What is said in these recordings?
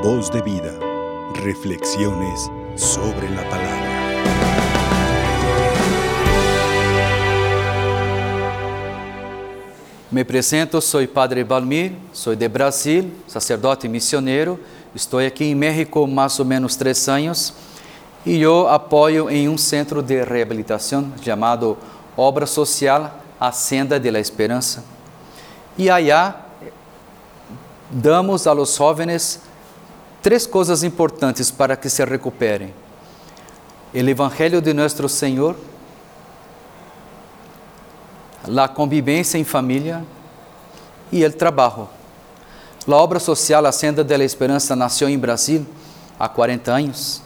Voz de vida. Reflexiones sobre la palabra. Me apresento, sou Padre Balmir, sou de Brasil, sacerdote missioneiro. Estou aqui em México mais ou menos três anos e eu apoio em um centro de reabilitação chamado Obra Social A Senda de la Esperança. E allá damos a los jóvenes três coisas importantes para que se recuperem: o Evangelho de Nosso Senhor, a convivência em família e o trabalho. A obra social A Senda de la Esperança nasceu em Brasil há 40 anos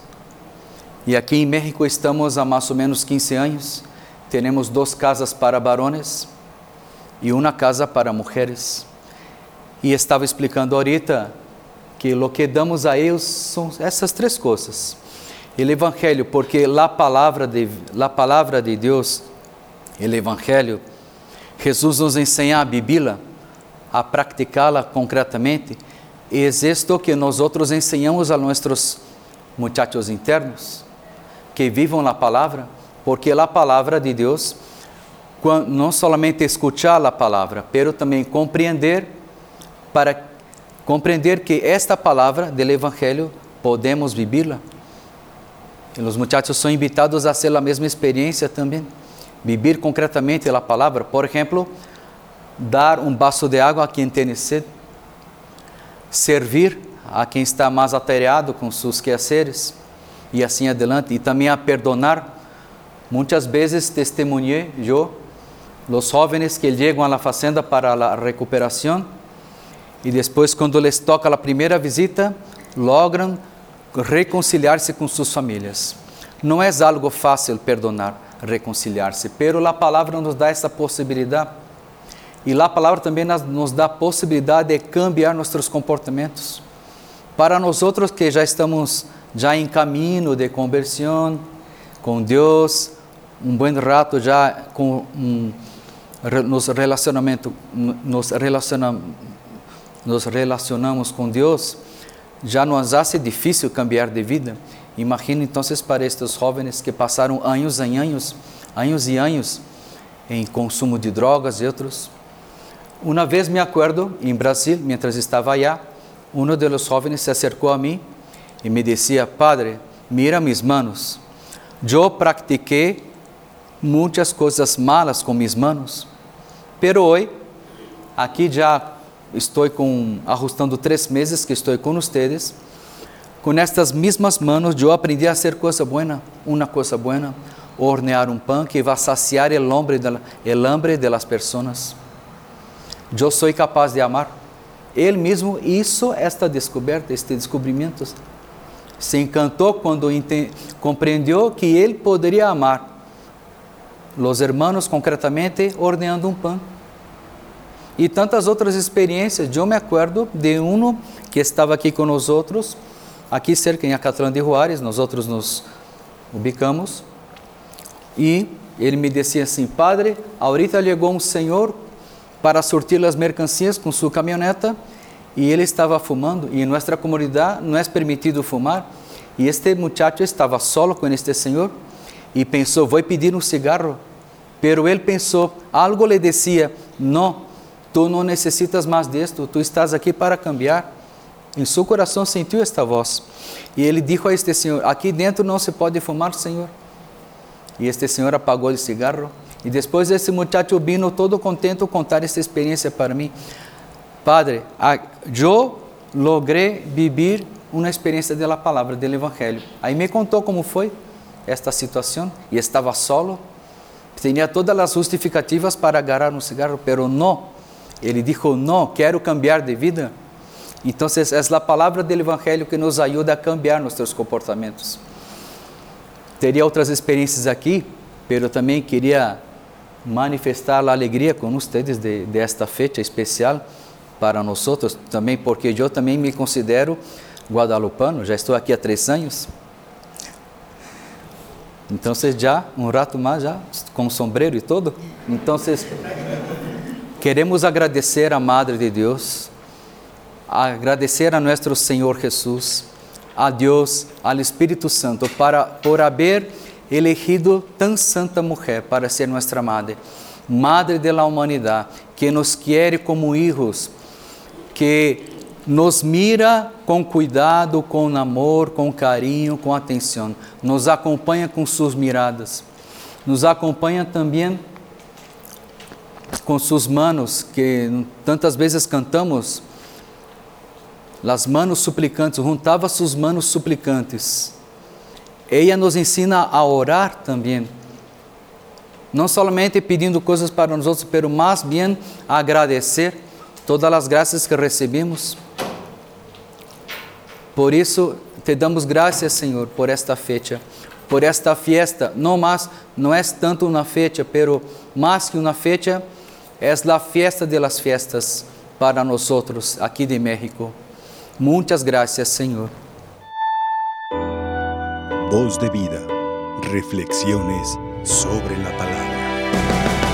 e aqui em México estamos há mais ou menos 15 anos. Temos duas casas para varones e uma casa para mulheres. E estava explicando ahorita que o que damos a eles são essas três coisas. O Evangelho, porque a palavra de, a palavra de Deus, o Evangelho, Jesus nos ensina a vivê-la, a praticá-la concretamente, e é isto que nós outros ensinamos a nossos muchachos internos, que vivam a palavra, porque a palavra de Deus não somente escuchar a palavra, pero também compreender para compreender que esta palavra do evangelho podemos vivê-la. E os muchachos são invitados a ser a mesma experiência também, viver concretamente a palavra, por exemplo, dar um vaso de água a quem tem sede, servir a quem está mais atareado com seus quehaceres. E assim adelante, e também a perdonar. Muitas vezes testemunhei eu los jóvenes que a la fazenda para la recuperación y después cuando les toca la primera visita, logran reconciliar-se com suas famílias. Não é algo fácil perdonar, reconciliar-se, pero a palavra nos dá essa possibilidade. E a palavra também nos dá a possibilidade de cambiar nossos comportamentos. Para nós outros que já estamos já em caminho de conversão com Deus, um bom rato já com um nos relacionamento nos relaciona, nos relacionamos com Deus, já nos hace difícil cambiar de vida. Imagina então para estes jovens que passaram anos e anos, anos e anos em consumo de drogas e outros. Uma vez me acordo em Brasil, mientras estava allá, um dos jovens se acercou a mim e me dizia: Padre, mira mis manos. Eu pratiquei muitas coisas malas com mis manos Pero hoy, aqui já estou com ajustando três meses que estou com vocês. Com estas mesmas manos, eu aprendi a ser coisa boa, uma coisa boa, hornear um pão que vai saciar o hambre de, el hambre. Eu sou capaz de amar. Ele mesmo hizo esta descoberta, este descobrimento. Se encantou quando compreendeu que ele poderia amar os hermanos concretamente horneando um pão e tantas outras experiências. Eu me acordo de um que estava aqui nós outros, aqui cerca em Acatlã de Juárez, nós outros nos ubicamos, e ele me dizia assim, padre, ahorita chegou um senhor para sortir as mercancias com sua caminhoneta e ele estava fumando e em nossa comunidade não é permitido fumar e este muchacho estava solo com este senhor e pensou, vou pedir um cigarro, pero ele pensou, algo lhe dizia, não, Tu não necessitas mais disto, tu estás aqui para cambiar. Em seu coração sentiu esta voz. E ele disse a este senhor: Aqui dentro não se pode fumar, senhor. E este senhor apagou o cigarro. E depois esse muchacho vino todo contente contar esta experiência para mim. Padre, eu logrei viver uma experiência da palavra, do evangelho. Aí me contou como foi esta situação e estava solo. Tinha todas as justificativas para agarrar um cigarro, pero não ele disse: Não, quero cambiar de vida. Então, é a palavra do Evangelho que nos ajuda a cambiar nossos comportamentos. Teria outras experiências aqui, mas também queria manifestar a alegria com vocês de, de esta fecha especial para nós também porque eu também me considero guadalupano, já estou aqui há três anos. Então, já um rato mais já com sombreiro e todo. Então, Queremos agradecer à Madre de Deus agradecer a nuestro Señor Jesús, a Dios, al Espíritu Santo, para, por haber elegido tan santa mujer para ser nuestra madre, madre de la humanidad, que nos quiere como hijos, que nos mira com cuidado, com amor, com carinho, com atenção, nos acompanha com suas miradas, nos acompanha também com suas manos, que tantas vezes cantamos, las manos suplicantes, juntava suas manos suplicantes. Ela nos ensina a orar também, não somente pedindo coisas para nós outros, mas mais bem agradecer todas as graças que recebemos. Por isso, te damos graças, Senhor, por esta fecha, por esta fiesta. Não mais, não é tanto uma fecha, pero mais que uma fecha, é a fiesta de las fiestas para nós outros aqui de México. Muitas graças, Senhor. Voz de vida. Reflexiones sobre la palabra.